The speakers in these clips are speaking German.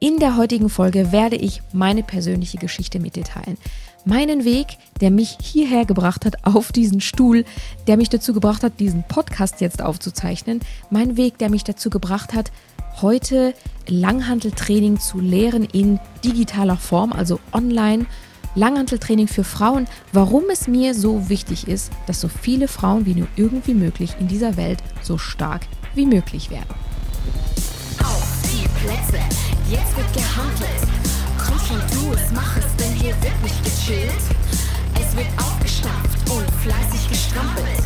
In der heutigen Folge werde ich meine persönliche Geschichte mit dir teilen. Meinen Weg, der mich hierher gebracht hat, auf diesen Stuhl, der mich dazu gebracht hat, diesen Podcast jetzt aufzuzeichnen. Mein Weg, der mich dazu gebracht hat, heute Langhanteltraining zu lehren in digitaler Form, also online. Langhanteltraining für Frauen, warum es mir so wichtig ist, dass so viele Frauen wie nur irgendwie möglich in dieser Welt so stark wie möglich werden. Auf die Plätze, jetzt wird gehandelt. Komm schon, tu es, mach es, denn hier wird nicht gechillt. Es wird aufgestampft und fleißig gestrampelt.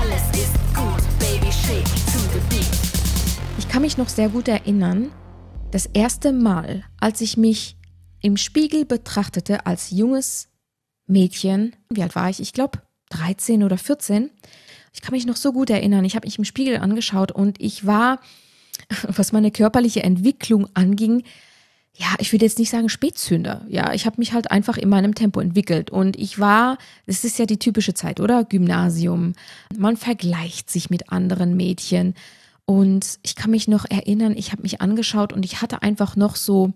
Alles ist gut, Baby, shake to the beat. Ich kann mich noch sehr gut erinnern, das erste Mal, als ich mich im Spiegel betrachtete als junges Mädchen, wie alt war ich? Ich glaube 13 oder 14. Ich kann mich noch so gut erinnern. Ich habe mich im Spiegel angeschaut und ich war, was meine körperliche Entwicklung anging, ja, ich würde jetzt nicht sagen Spätzünder. Ja, ich habe mich halt einfach in meinem Tempo entwickelt und ich war, das ist ja die typische Zeit, oder? Gymnasium. Man vergleicht sich mit anderen Mädchen und ich kann mich noch erinnern, ich habe mich angeschaut und ich hatte einfach noch so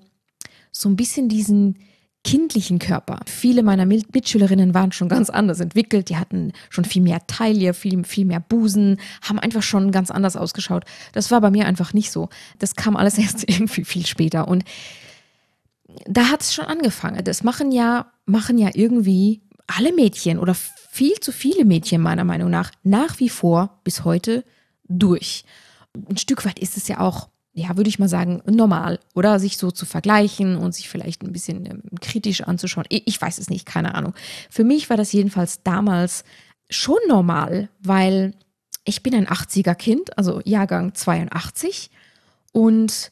so ein bisschen diesen kindlichen Körper. Viele meiner Mitschülerinnen waren schon ganz anders entwickelt. Die hatten schon viel mehr Taille, viel, viel mehr Busen, haben einfach schon ganz anders ausgeschaut. Das war bei mir einfach nicht so. Das kam alles erst irgendwie viel später. Und da hat es schon angefangen. Das machen ja, machen ja irgendwie alle Mädchen oder viel zu viele Mädchen meiner Meinung nach nach wie vor bis heute durch. Ein Stück weit ist es ja auch, ja, würde ich mal sagen, normal, oder sich so zu vergleichen und sich vielleicht ein bisschen ähm, kritisch anzuschauen. Ich, ich weiß es nicht, keine Ahnung. Für mich war das jedenfalls damals schon normal, weil ich bin ein 80er Kind, also Jahrgang 82 und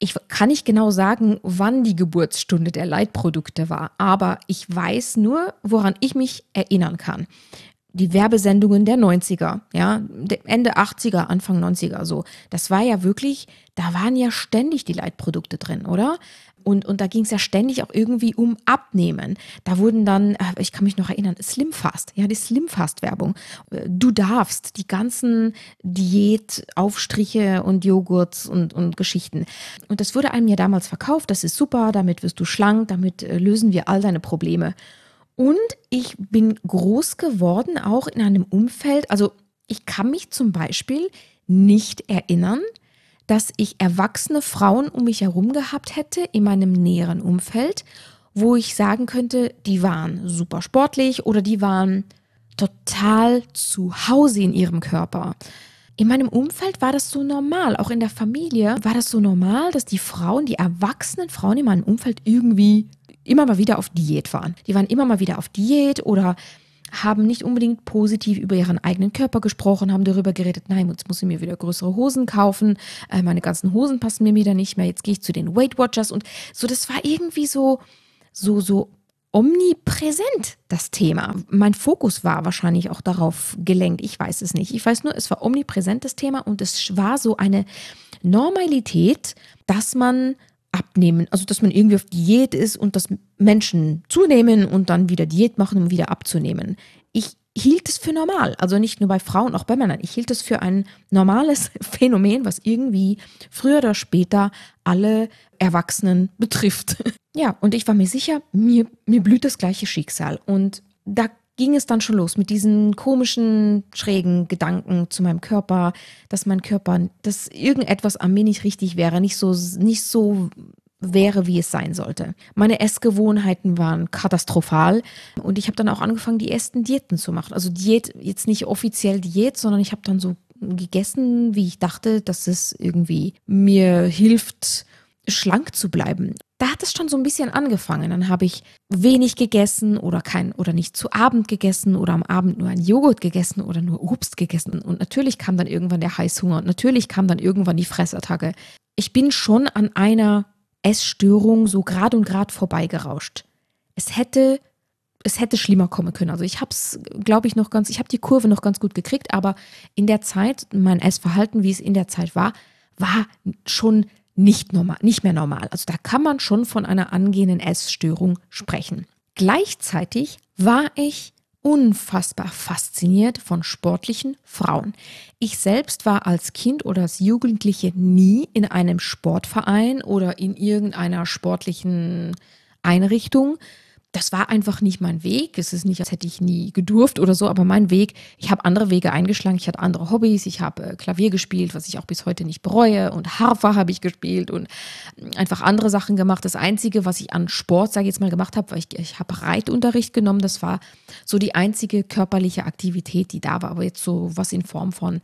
ich kann nicht genau sagen, wann die Geburtsstunde der Leitprodukte war, aber ich weiß nur, woran ich mich erinnern kann. Die Werbesendungen der 90er, ja, Ende 80er, Anfang 90er, so. Das war ja wirklich, da waren ja ständig die Leitprodukte drin, oder? Und, und da ging es ja ständig auch irgendwie um Abnehmen. Da wurden dann, äh, ich kann mich noch erinnern, Slimfast, ja, die Slimfast-Werbung. Äh, du darfst die ganzen Diätaufstriche und Joghurts und, und Geschichten. Und das wurde einem ja damals verkauft, das ist super, damit wirst du schlank, damit äh, lösen wir all deine Probleme. Und ich bin groß geworden, auch in einem Umfeld, also ich kann mich zum Beispiel nicht erinnern, dass ich erwachsene Frauen um mich herum gehabt hätte in meinem näheren Umfeld, wo ich sagen könnte, die waren super sportlich oder die waren total zu Hause in ihrem Körper. In meinem Umfeld war das so normal, auch in der Familie war das so normal, dass die Frauen, die erwachsenen Frauen in meinem Umfeld irgendwie immer mal wieder auf Diät waren. Die waren immer mal wieder auf Diät oder haben nicht unbedingt positiv über ihren eigenen Körper gesprochen, haben darüber geredet, nein, jetzt muss ich mir wieder größere Hosen kaufen, äh, meine ganzen Hosen passen mir wieder nicht mehr, jetzt gehe ich zu den Weight Watchers und so, das war irgendwie so, so, so omnipräsent, das Thema. Mein Fokus war wahrscheinlich auch darauf gelenkt, ich weiß es nicht. Ich weiß nur, es war omnipräsent, das Thema und es war so eine Normalität, dass man abnehmen, also dass man irgendwie auf Diät ist und dass Menschen zunehmen und dann wieder Diät machen, um wieder abzunehmen. Ich hielt es für normal, also nicht nur bei Frauen, auch bei Männern. Ich hielt es für ein normales Phänomen, was irgendwie früher oder später alle Erwachsenen betrifft. Ja, und ich war mir sicher, mir, mir blüht das gleiche Schicksal. Und da ging es dann schon los mit diesen komischen, schrägen Gedanken zu meinem Körper, dass mein Körper, dass irgendetwas an mir nicht richtig wäre, nicht so, nicht so wäre, wie es sein sollte. Meine Essgewohnheiten waren katastrophal und ich habe dann auch angefangen, die ersten Diäten zu machen. Also Diät, jetzt nicht offiziell Diät, sondern ich habe dann so gegessen, wie ich dachte, dass es irgendwie mir hilft, schlank zu bleiben da hat es schon so ein bisschen angefangen. Dann habe ich wenig gegessen oder kein oder nicht zu Abend gegessen oder am Abend nur ein Joghurt gegessen oder nur Obst gegessen. Und natürlich kam dann irgendwann der Heißhunger und natürlich kam dann irgendwann die Fressattacke. Ich bin schon an einer Essstörung so grad und grad vorbeigerauscht. Es hätte es hätte schlimmer kommen können. Also ich habe es, glaube ich, noch ganz, ich habe die Kurve noch ganz gut gekriegt, aber in der Zeit, mein Essverhalten, wie es in der Zeit war, war schon nicht normal, nicht mehr normal. Also da kann man schon von einer angehenden Essstörung sprechen. Gleichzeitig war ich unfassbar fasziniert von sportlichen Frauen. Ich selbst war als Kind oder als Jugendliche nie in einem Sportverein oder in irgendeiner sportlichen Einrichtung das war einfach nicht mein Weg. Es ist nicht, als hätte ich nie gedurft oder so, aber mein Weg, ich habe andere Wege eingeschlagen. Ich hatte andere Hobbys. Ich habe äh, Klavier gespielt, was ich auch bis heute nicht bereue. Und Harfer habe ich gespielt und äh, einfach andere Sachen gemacht. Das Einzige, was ich an Sport, sage ich jetzt mal, gemacht habe, weil ich, ich habe Reitunterricht genommen. Das war so die einzige körperliche Aktivität, die da war. Aber jetzt so was in Form von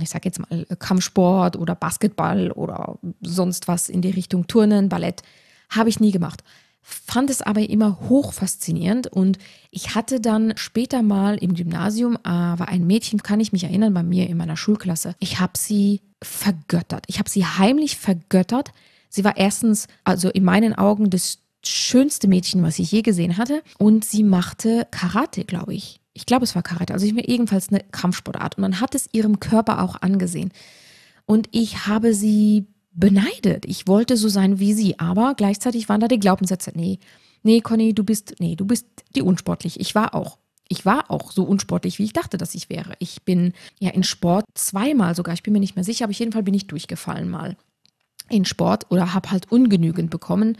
ich sage jetzt mal Kampfsport oder Basketball oder sonst was in die Richtung Turnen, Ballett, habe ich nie gemacht fand es aber immer hoch faszinierend und ich hatte dann später mal im Gymnasium, äh, war ein Mädchen, kann ich mich erinnern, bei mir in meiner Schulklasse. Ich habe sie vergöttert. Ich habe sie heimlich vergöttert. Sie war erstens, also in meinen Augen, das schönste Mädchen, was ich je gesehen hatte. Und sie machte Karate, glaube ich. Ich glaube, es war Karate. Also ich mir ebenfalls eine Kampfsportart. Und man hat es ihrem Körper auch angesehen. Und ich habe sie beneidet. Ich wollte so sein wie sie, aber gleichzeitig waren da die Glaubenssätze. Nee, nee, Conny, du bist, nee, du bist die unsportlich. Ich war auch. Ich war auch so unsportlich, wie ich dachte, dass ich wäre. Ich bin ja in Sport zweimal sogar, ich bin mir nicht mehr sicher, aber auf jeden Fall bin ich durchgefallen mal in Sport oder habe halt ungenügend bekommen.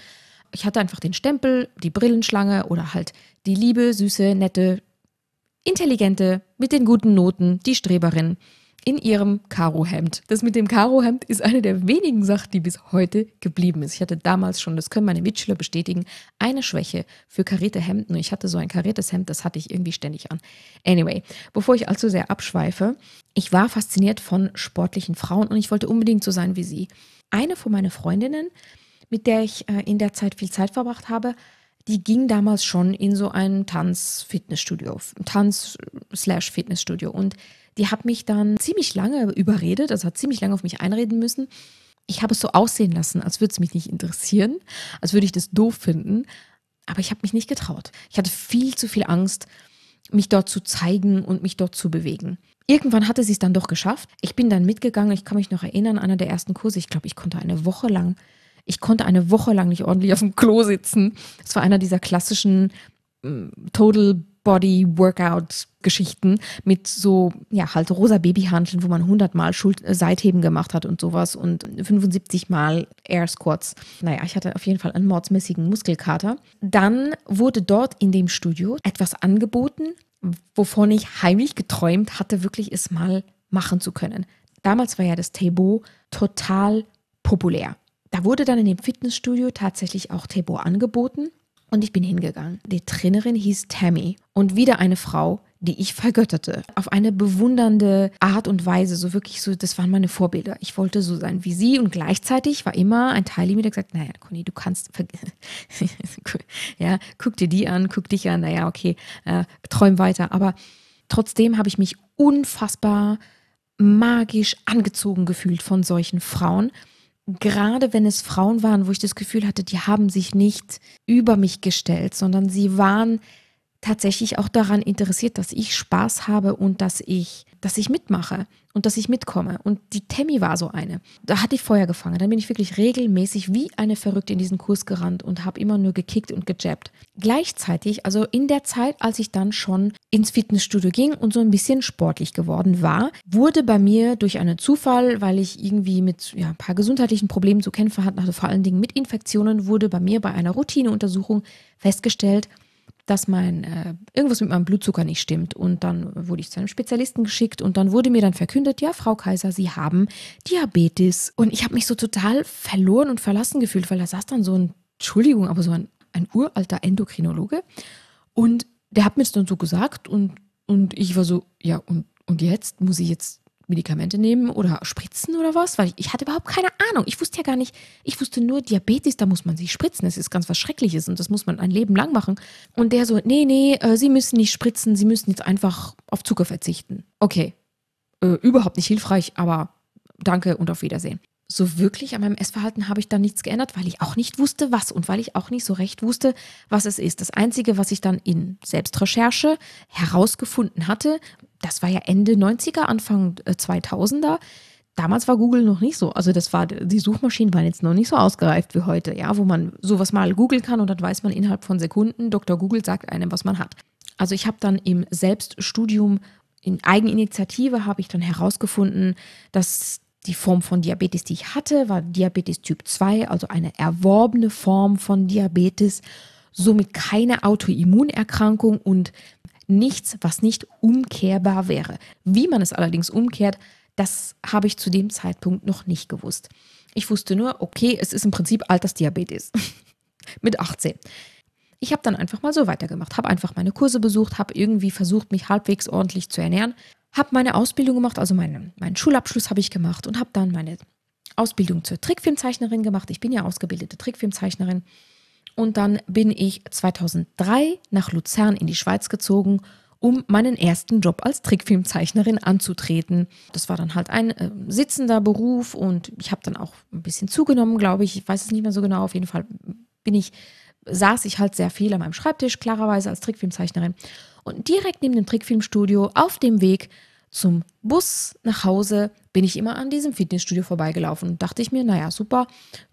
Ich hatte einfach den Stempel, die Brillenschlange oder halt die liebe, süße, nette, intelligente, mit den guten Noten, die Streberin in ihrem Karohemd. Das mit dem Karohemd ist eine der wenigen Sachen, die bis heute geblieben ist. Ich hatte damals schon, das können meine Mitschüler bestätigen, eine Schwäche für karierte Hemden. Ich hatte so ein kariertes Hemd, das hatte ich irgendwie ständig an. Anyway, bevor ich allzu sehr abschweife, ich war fasziniert von sportlichen Frauen und ich wollte unbedingt so sein wie sie. Eine von meinen Freundinnen, mit der ich äh, in der Zeit viel Zeit verbracht habe, die ging damals schon in so ein Tanz-Fitnessstudio, Tanz-Fitnessstudio. Und die hat mich dann ziemlich lange überredet, also hat ziemlich lange auf mich einreden müssen. Ich habe es so aussehen lassen, als würde es mich nicht interessieren, als würde ich das doof finden. Aber ich habe mich nicht getraut. Ich hatte viel zu viel Angst, mich dort zu zeigen und mich dort zu bewegen. Irgendwann hatte sie es dann doch geschafft. Ich bin dann mitgegangen. Ich kann mich noch erinnern, einer der ersten Kurse. Ich glaube, ich konnte eine Woche lang, ich konnte eine Woche lang nicht ordentlich auf dem Klo sitzen. Das war einer dieser klassischen mm, Total Body Workout Geschichten mit so, ja, halt rosa Babyhandeln, wo man 100 Mal Schuld äh, Seitheben gemacht hat und sowas und 75 Mal Air Squats. Naja, ich hatte auf jeden Fall einen mordsmäßigen Muskelkater. Dann wurde dort in dem Studio etwas angeboten, wovon ich heimlich geträumt hatte, wirklich es mal machen zu können. Damals war ja das Tabo total populär. Da wurde dann in dem Fitnessstudio tatsächlich auch Tabo angeboten. Und ich bin hingegangen. Die Trainerin hieß Tammy und wieder eine Frau, die ich vergötterte. Auf eine bewundernde Art und Weise. So wirklich so, das waren meine Vorbilder. Ich wollte so sein wie sie und gleichzeitig war immer ein Teil in mir, der gesagt, naja, Conny, du kannst, ja, guck dir die an, guck dich an, naja, okay, äh, träum weiter. Aber trotzdem habe ich mich unfassbar magisch angezogen gefühlt von solchen Frauen gerade wenn es Frauen waren, wo ich das Gefühl hatte, die haben sich nicht über mich gestellt, sondern sie waren tatsächlich auch daran interessiert, dass ich Spaß habe und dass ich, dass ich mitmache und dass ich mitkomme. Und die Tammy war so eine. Da hatte ich Feuer gefangen. Dann bin ich wirklich regelmäßig wie eine Verrückte in diesen Kurs gerannt und habe immer nur gekickt und gejabbt. Gleichzeitig, also in der Zeit, als ich dann schon ins Fitnessstudio ging und so ein bisschen sportlich geworden war, wurde bei mir durch einen Zufall, weil ich irgendwie mit ja, ein paar gesundheitlichen Problemen zu kämpfen hatte, also vor allen Dingen mit Infektionen, wurde bei mir bei einer Routineuntersuchung festgestellt, dass mein äh, irgendwas mit meinem Blutzucker nicht stimmt. Und dann wurde ich zu einem Spezialisten geschickt und dann wurde mir dann verkündet, ja, Frau Kaiser, Sie haben Diabetes. Und ich habe mich so total verloren und verlassen gefühlt, weil da saß dann so ein, Entschuldigung, aber so ein, ein uralter Endokrinologe. Und der hat mir das dann so gesagt und, und ich war so, ja, und, und jetzt muss ich jetzt Medikamente nehmen oder spritzen oder was? Weil ich, ich, hatte überhaupt keine Ahnung. Ich wusste ja gar nicht, ich wusste nur, Diabetes, da muss man sich spritzen. Das ist ganz was Schreckliches und das muss man ein Leben lang machen. Und der so, nee, nee, äh, Sie müssen nicht spritzen, Sie müssen jetzt einfach auf Zucker verzichten. Okay, äh, überhaupt nicht hilfreich, aber danke und auf Wiedersehen. So wirklich an meinem Essverhalten habe ich dann nichts geändert, weil ich auch nicht wusste, was und weil ich auch nicht so recht wusste, was es ist. Das Einzige, was ich dann in Selbstrecherche herausgefunden hatte, das war ja Ende 90er, Anfang 2000er. Äh, Damals war Google noch nicht so. Also das war, die Suchmaschinen waren jetzt noch nicht so ausgereift wie heute, ja, wo man sowas mal googeln kann und dann weiß man innerhalb von Sekunden, Dr. Google sagt einem, was man hat. Also ich habe dann im Selbststudium in Eigeninitiative habe ich dann herausgefunden, dass die Form von Diabetes, die ich hatte, war Diabetes Typ 2, also eine erworbene Form von Diabetes, somit keine Autoimmunerkrankung und nichts, was nicht umkehrbar wäre. Wie man es allerdings umkehrt, das habe ich zu dem Zeitpunkt noch nicht gewusst. Ich wusste nur, okay, es ist im Prinzip Altersdiabetes mit 18. Ich habe dann einfach mal so weitergemacht, habe einfach meine Kurse besucht, habe irgendwie versucht, mich halbwegs ordentlich zu ernähren, habe meine Ausbildung gemacht, also meine, meinen Schulabschluss habe ich gemacht und habe dann meine Ausbildung zur Trickfilmzeichnerin gemacht. Ich bin ja ausgebildete Trickfilmzeichnerin. Und dann bin ich 2003 nach Luzern in die Schweiz gezogen, um meinen ersten Job als Trickfilmzeichnerin anzutreten. Das war dann halt ein äh, sitzender Beruf und ich habe dann auch ein bisschen zugenommen, glaube ich. Ich weiß es nicht mehr so genau. Auf jeden Fall bin ich saß ich halt sehr viel an meinem Schreibtisch, klarerweise als Trickfilmzeichnerin. Und direkt neben dem Trickfilmstudio, auf dem Weg zum Bus nach Hause, bin ich immer an diesem Fitnessstudio vorbeigelaufen und dachte ich mir, naja, super,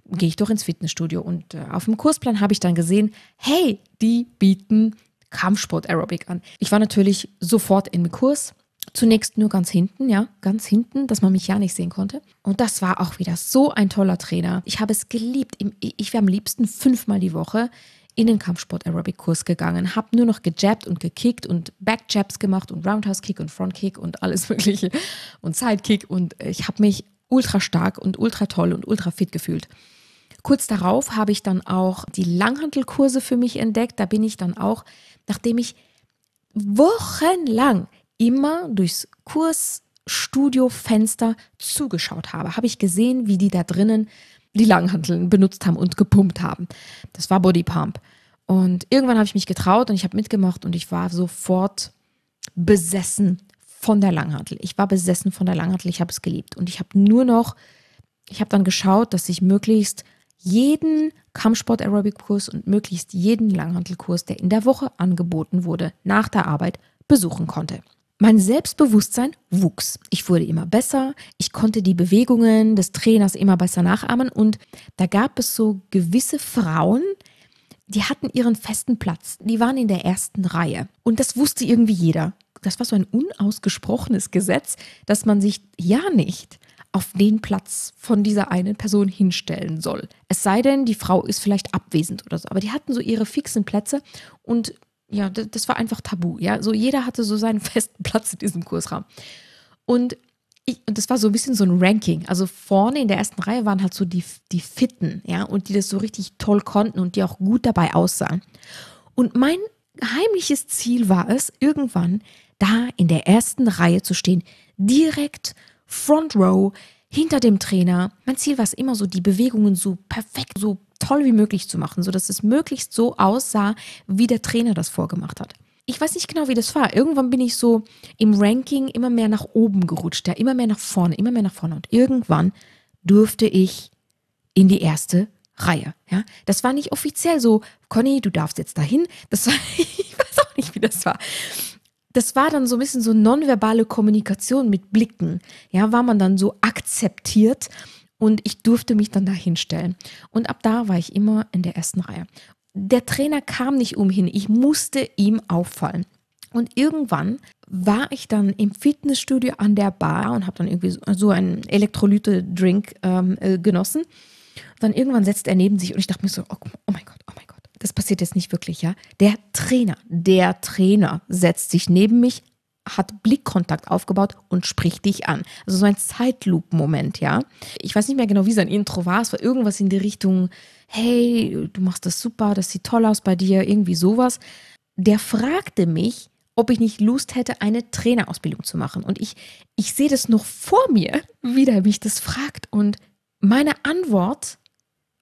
gehe ich doch ins Fitnessstudio. Und äh, auf dem Kursplan habe ich dann gesehen, hey, die bieten Kampfsport Aerobic an. Ich war natürlich sofort im Kurs Zunächst nur ganz hinten, ja, ganz hinten, dass man mich ja nicht sehen konnte. Und das war auch wieder so ein toller Trainer. Ich habe es geliebt. Ich wäre am liebsten fünfmal die Woche in den Kampfsport Aerobic Kurs gegangen, habe nur noch gejabbt und gekickt und Backjabs gemacht und Roundhouse Kick und Front Kick und alles mögliche und Sidekick und ich habe mich ultra stark und ultra toll und ultra fit gefühlt. Kurz darauf habe ich dann auch die Langhantelkurse für mich entdeckt. Da bin ich dann auch, nachdem ich wochenlang immer durchs Kursstudiofenster zugeschaut habe, habe ich gesehen, wie die da drinnen die Langhanteln benutzt haben und gepumpt haben. Das war Bodypump. Und irgendwann habe ich mich getraut und ich habe mitgemacht und ich war sofort besessen von der Langhantel. Ich war besessen von der Langhantel, ich habe es geliebt. Und ich habe nur noch, ich habe dann geschaut, dass ich möglichst jeden Kampfsport Aerobic Kurs und möglichst jeden Langhantelkurs, der in der Woche angeboten wurde, nach der Arbeit besuchen konnte. Mein Selbstbewusstsein wuchs. Ich wurde immer besser. Ich konnte die Bewegungen des Trainers immer besser nachahmen. Und da gab es so gewisse Frauen, die hatten ihren festen Platz. Die waren in der ersten Reihe. Und das wusste irgendwie jeder. Das war so ein unausgesprochenes Gesetz, dass man sich ja nicht auf den Platz von dieser einen Person hinstellen soll. Es sei denn, die Frau ist vielleicht abwesend oder so. Aber die hatten so ihre fixen Plätze und ja, das war einfach tabu. Ja, so jeder hatte so seinen festen Platz in diesem Kursraum. Und ich, und das war so ein bisschen so ein Ranking. Also vorne in der ersten Reihe waren halt so die, die Fitten, ja, und die das so richtig toll konnten und die auch gut dabei aussahen. Und mein heimliches Ziel war es, irgendwann da in der ersten Reihe zu stehen, direkt Front Row hinter dem Trainer. Mein Ziel war es immer so, die Bewegungen so perfekt, so toll wie möglich zu machen, sodass es möglichst so aussah, wie der Trainer das vorgemacht hat. Ich weiß nicht genau, wie das war. Irgendwann bin ich so im Ranking immer mehr nach oben gerutscht, ja, immer mehr nach vorne, immer mehr nach vorne. Und irgendwann durfte ich in die erste Reihe. Ja, das war nicht offiziell so, Conny, du darfst jetzt dahin. Das war, ich weiß auch nicht, wie das war. Das war dann so ein bisschen so nonverbale Kommunikation mit Blicken. Ja, war man dann so akzeptiert und ich durfte mich dann da hinstellen. Und ab da war ich immer in der ersten Reihe. Der Trainer kam nicht umhin, ich musste ihm auffallen. Und irgendwann war ich dann im Fitnessstudio an der Bar und habe dann irgendwie so einen Elektrolyte-Drink ähm, äh, genossen. Dann irgendwann setzt er neben sich und ich dachte mir so, oh, oh mein Gott, oh mein Gott, das passiert jetzt nicht wirklich, ja. Der Trainer, der Trainer setzt sich neben mich, hat Blickkontakt aufgebaut und spricht dich an. Also so ein Zeitloop-Moment, ja. Ich weiß nicht mehr genau, wie sein Intro war. Es war irgendwas in die Richtung, hey, du machst das super, das sieht toll aus bei dir, irgendwie sowas. Der fragte mich, ob ich nicht Lust hätte, eine Trainerausbildung zu machen. Und ich, ich sehe das noch vor mir, wie der mich das fragt. Und meine Antwort,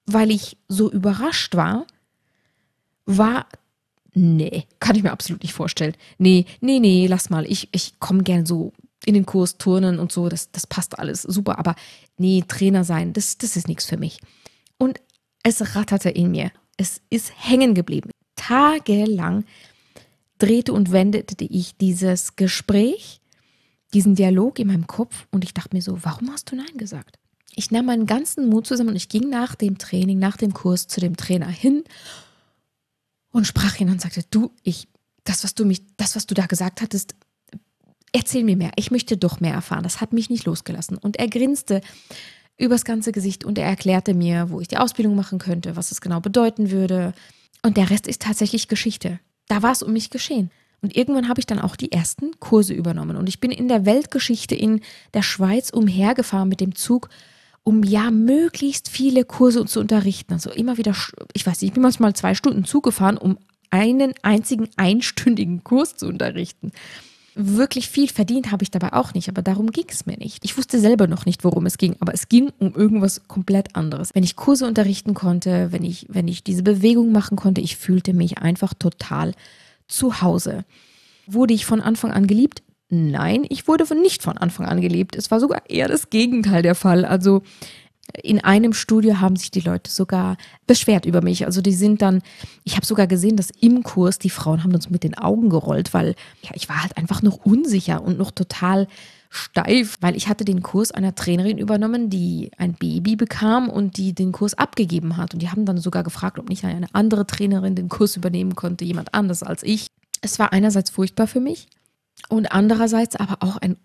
weil ich so überrascht war, war nee, kann ich mir absolut nicht vorstellen. Nee, nee, nee, lass mal. Ich, ich komme gern so in den Kurs turnen und so, das, das passt alles super. Aber nee, Trainer sein, das, das ist nichts für mich. Und es ratterte in mir. Es ist hängen geblieben. Tagelang drehte und wendete ich dieses Gespräch, diesen Dialog in meinem Kopf und ich dachte mir so, warum hast du Nein gesagt? Ich nahm meinen ganzen Mut zusammen und ich ging nach dem Training, nach dem Kurs zu dem Trainer hin und sprach ihn und sagte, du, ich, das, was du mich, das, was du da gesagt hattest, erzähl mir mehr. Ich möchte doch mehr erfahren. Das hat mich nicht losgelassen. Und er grinste übers ganze Gesicht und er erklärte mir, wo ich die Ausbildung machen könnte, was es genau bedeuten würde. Und der Rest ist tatsächlich Geschichte. Da war es um mich geschehen. Und irgendwann habe ich dann auch die ersten Kurse übernommen. Und ich bin in der Weltgeschichte in der Schweiz umhergefahren mit dem Zug, um ja möglichst viele Kurse zu unterrichten. Also immer wieder, ich weiß nicht, ich bin manchmal zwei Stunden Zug gefahren, um einen einzigen einstündigen Kurs zu unterrichten. Wirklich viel verdient habe ich dabei auch nicht, aber darum ging es mir nicht. Ich wusste selber noch nicht, worum es ging, aber es ging um irgendwas komplett anderes. Wenn ich Kurse unterrichten konnte, wenn ich, wenn ich diese Bewegung machen konnte, ich fühlte mich einfach total zu Hause. Wurde ich von Anfang an geliebt? Nein, ich wurde nicht von Anfang an geliebt. Es war sogar eher das Gegenteil der Fall. Also in einem Studio haben sich die Leute sogar beschwert über mich. Also die sind dann, ich habe sogar gesehen, dass im Kurs die Frauen haben uns mit den Augen gerollt, weil ja, ich war halt einfach noch unsicher und noch total steif, weil ich hatte den Kurs einer Trainerin übernommen, die ein Baby bekam und die den Kurs abgegeben hat. Und die haben dann sogar gefragt, ob nicht eine andere Trainerin den Kurs übernehmen konnte, jemand anders als ich. Es war einerseits furchtbar für mich und andererseits aber auch ein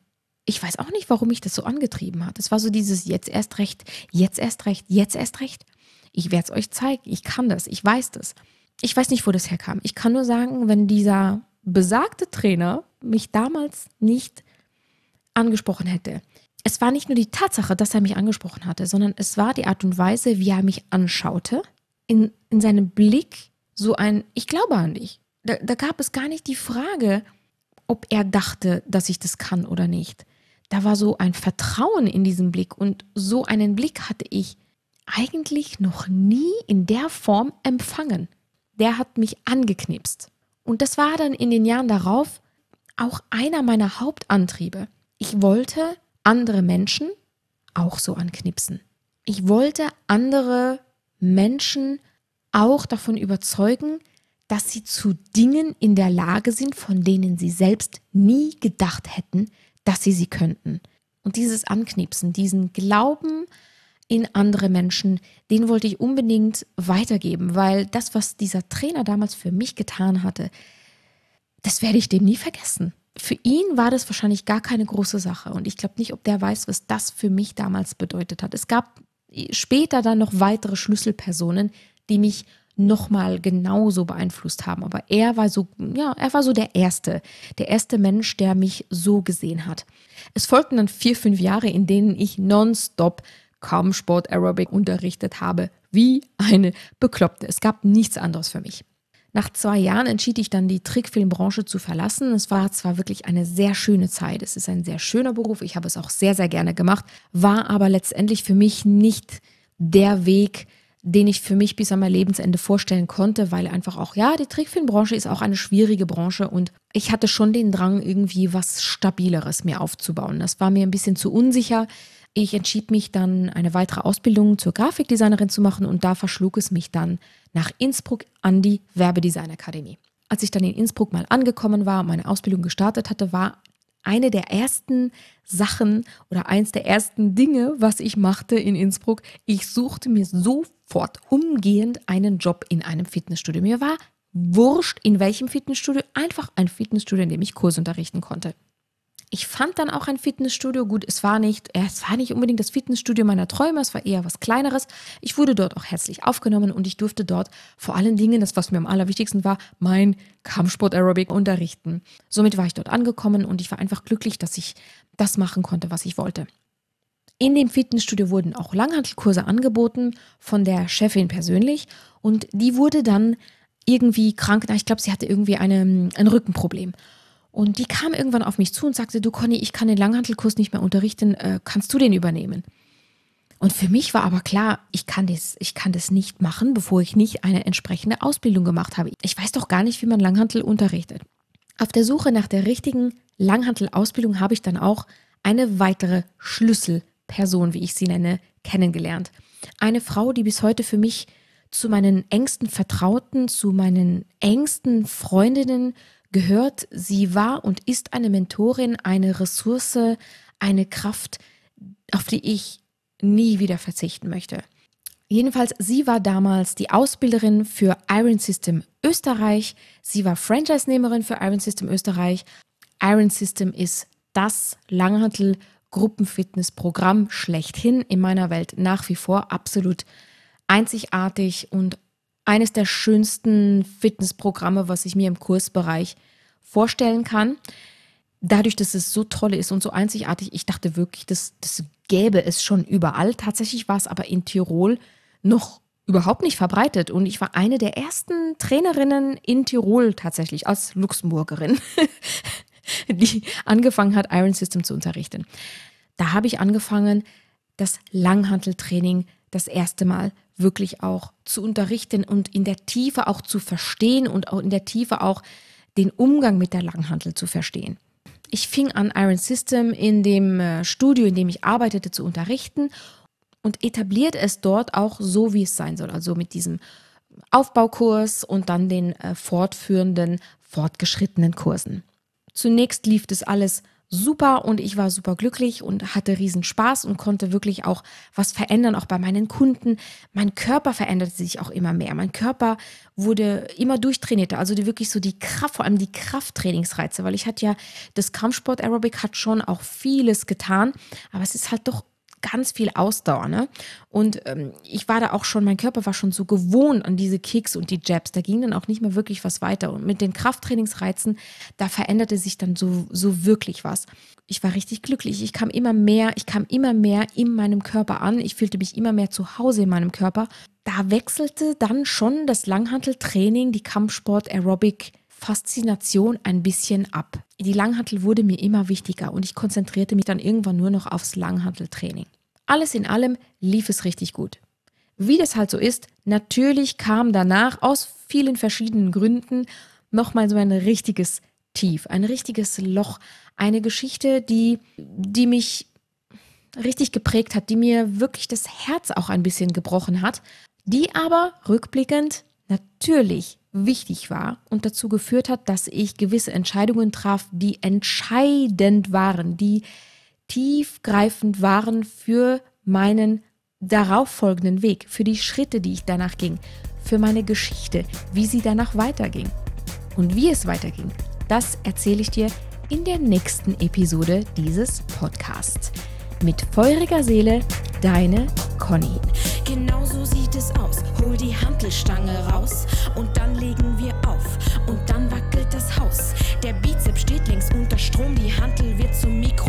ich weiß auch nicht, warum mich das so angetrieben hat. Es war so dieses jetzt erst recht, jetzt erst recht, jetzt erst recht. Ich werde es euch zeigen. Ich kann das. Ich weiß das. Ich weiß nicht, wo das herkam. Ich kann nur sagen, wenn dieser besagte Trainer mich damals nicht angesprochen hätte. Es war nicht nur die Tatsache, dass er mich angesprochen hatte, sondern es war die Art und Weise, wie er mich anschaute. In, in seinem Blick so ein, ich glaube an dich. Da, da gab es gar nicht die Frage, ob er dachte, dass ich das kann oder nicht da war so ein Vertrauen in diesem Blick und so einen Blick hatte ich eigentlich noch nie in der Form empfangen. Der hat mich angeknipst. Und das war dann in den Jahren darauf auch einer meiner Hauptantriebe. Ich wollte andere Menschen auch so anknipsen. Ich wollte andere Menschen auch davon überzeugen, dass sie zu Dingen in der Lage sind, von denen sie selbst nie gedacht hätten, dass sie sie könnten. Und dieses Anknipsen, diesen Glauben in andere Menschen, den wollte ich unbedingt weitergeben, weil das, was dieser Trainer damals für mich getan hatte, das werde ich dem nie vergessen. Für ihn war das wahrscheinlich gar keine große Sache und ich glaube nicht, ob der weiß, was das für mich damals bedeutet hat. Es gab später dann noch weitere Schlüsselpersonen, die mich nochmal genauso beeinflusst haben. Aber er war so, ja, er war so der Erste, der erste Mensch, der mich so gesehen hat. Es folgten dann vier, fünf Jahre, in denen ich nonstop Kampfsport Aerobic unterrichtet habe, wie eine Bekloppte. Es gab nichts anderes für mich. Nach zwei Jahren entschied ich dann, die Trickfilmbranche zu verlassen. Es war zwar wirklich eine sehr schöne Zeit. Es ist ein sehr schöner Beruf. Ich habe es auch sehr, sehr gerne gemacht, war aber letztendlich für mich nicht der Weg, den ich für mich bis an mein Lebensende vorstellen konnte, weil einfach auch, ja, die Trickfilmbranche ist auch eine schwierige Branche und ich hatte schon den Drang, irgendwie was Stabileres mir aufzubauen. Das war mir ein bisschen zu unsicher. Ich entschied mich dann, eine weitere Ausbildung zur Grafikdesignerin zu machen und da verschlug es mich dann nach Innsbruck an die Werbedesignakademie. Als ich dann in Innsbruck mal angekommen war und meine Ausbildung gestartet hatte, war eine der ersten Sachen oder eins der ersten Dinge, was ich machte in Innsbruck, ich suchte mir sofort umgehend einen Job in einem Fitnessstudio. Mir war wurscht, in welchem Fitnessstudio, einfach ein Fitnessstudio, in dem ich Kurs unterrichten konnte. Ich fand dann auch ein Fitnessstudio. Gut, es war nicht, es war nicht unbedingt das Fitnessstudio meiner Träume, es war eher was Kleineres. Ich wurde dort auch herzlich aufgenommen und ich durfte dort vor allen Dingen, das was mir am allerwichtigsten war, mein Kampfsport Aerobic unterrichten. Somit war ich dort angekommen und ich war einfach glücklich, dass ich das machen konnte, was ich wollte. In dem Fitnessstudio wurden auch Langhantelkurse angeboten von der Chefin persönlich und die wurde dann irgendwie krank. Ich glaube, sie hatte irgendwie eine, ein Rückenproblem. Und die kam irgendwann auf mich zu und sagte, du Conny, ich kann den Langhantelkurs nicht mehr unterrichten, äh, kannst du den übernehmen? Und für mich war aber klar, ich kann das, ich kann das nicht machen, bevor ich nicht eine entsprechende Ausbildung gemacht habe. Ich weiß doch gar nicht, wie man Langhantel unterrichtet. Auf der Suche nach der richtigen Langhantel-Ausbildung habe ich dann auch eine weitere Schlüsselperson, wie ich sie nenne, kennengelernt. Eine Frau, die bis heute für mich zu meinen engsten Vertrauten, zu meinen engsten Freundinnen gehört. Sie war und ist eine Mentorin, eine Ressource, eine Kraft, auf die ich nie wieder verzichten möchte. Jedenfalls, sie war damals die Ausbilderin für Iron System Österreich. Sie war Franchise-Nehmerin für Iron System Österreich. Iron System ist das Langhantel Gruppenfitnessprogramm schlechthin in meiner Welt nach wie vor absolut einzigartig und eines der schönsten Fitnessprogramme, was ich mir im Kursbereich vorstellen kann. Dadurch, dass es so toll ist und so einzigartig, ich dachte wirklich, das, das gäbe es schon überall. Tatsächlich war es aber in Tirol noch überhaupt nicht verbreitet. Und ich war eine der ersten Trainerinnen in Tirol tatsächlich als Luxemburgerin, die angefangen hat, Iron System zu unterrichten. Da habe ich angefangen, das Langhanteltraining das erste Mal wirklich auch zu unterrichten und in der Tiefe auch zu verstehen und auch in der Tiefe auch den Umgang mit der Langhantel zu verstehen. Ich fing an, Iron System in dem äh, Studio, in dem ich arbeitete, zu unterrichten und etabliert es dort auch so, wie es sein soll. Also mit diesem Aufbaukurs und dann den äh, fortführenden, fortgeschrittenen Kursen. Zunächst lief das alles super und ich war super glücklich und hatte riesen Spaß und konnte wirklich auch was verändern, auch bei meinen Kunden. Mein Körper veränderte sich auch immer mehr. Mein Körper wurde immer durchtrainierter, also die, wirklich so die Kraft, vor allem die Krafttrainingsreize, weil ich hatte ja, das Kampfsport Aerobic hat schon auch vieles getan, aber es ist halt doch ganz viel Ausdauer. Ne? Und ähm, ich war da auch schon, mein Körper war schon so gewohnt an diese Kicks und die Jabs. Da ging dann auch nicht mehr wirklich was weiter. Und mit den Krafttrainingsreizen, da veränderte sich dann so, so wirklich was. Ich war richtig glücklich. Ich kam immer mehr, ich kam immer mehr in meinem Körper an. Ich fühlte mich immer mehr zu Hause in meinem Körper. Da wechselte dann schon das Langhanteltraining, die Kampfsport, Aerobic, Faszination ein bisschen ab. Die Langhantel wurde mir immer wichtiger und ich konzentrierte mich dann irgendwann nur noch aufs Langhanteltraining. Alles in allem lief es richtig gut. Wie das halt so ist, natürlich kam danach aus vielen verschiedenen Gründen nochmal so ein richtiges Tief, ein richtiges Loch, eine Geschichte, die, die mich richtig geprägt hat, die mir wirklich das Herz auch ein bisschen gebrochen hat, die aber rückblickend natürlich wichtig war und dazu geführt hat, dass ich gewisse Entscheidungen traf, die entscheidend waren, die tiefgreifend waren für meinen darauffolgenden Weg, für die Schritte, die ich danach ging, für meine Geschichte, wie sie danach weiterging. Und wie es weiterging, das erzähle ich dir in der nächsten Episode dieses Podcasts. Mit feuriger Seele, deine Conny. Genau so sieht es aus. Hol die Hantelstange raus und dann legen wir auf. Und dann wackelt das Haus. Der Bizeps steht links unter Strom. Die Hantel wird zum Mikrofon.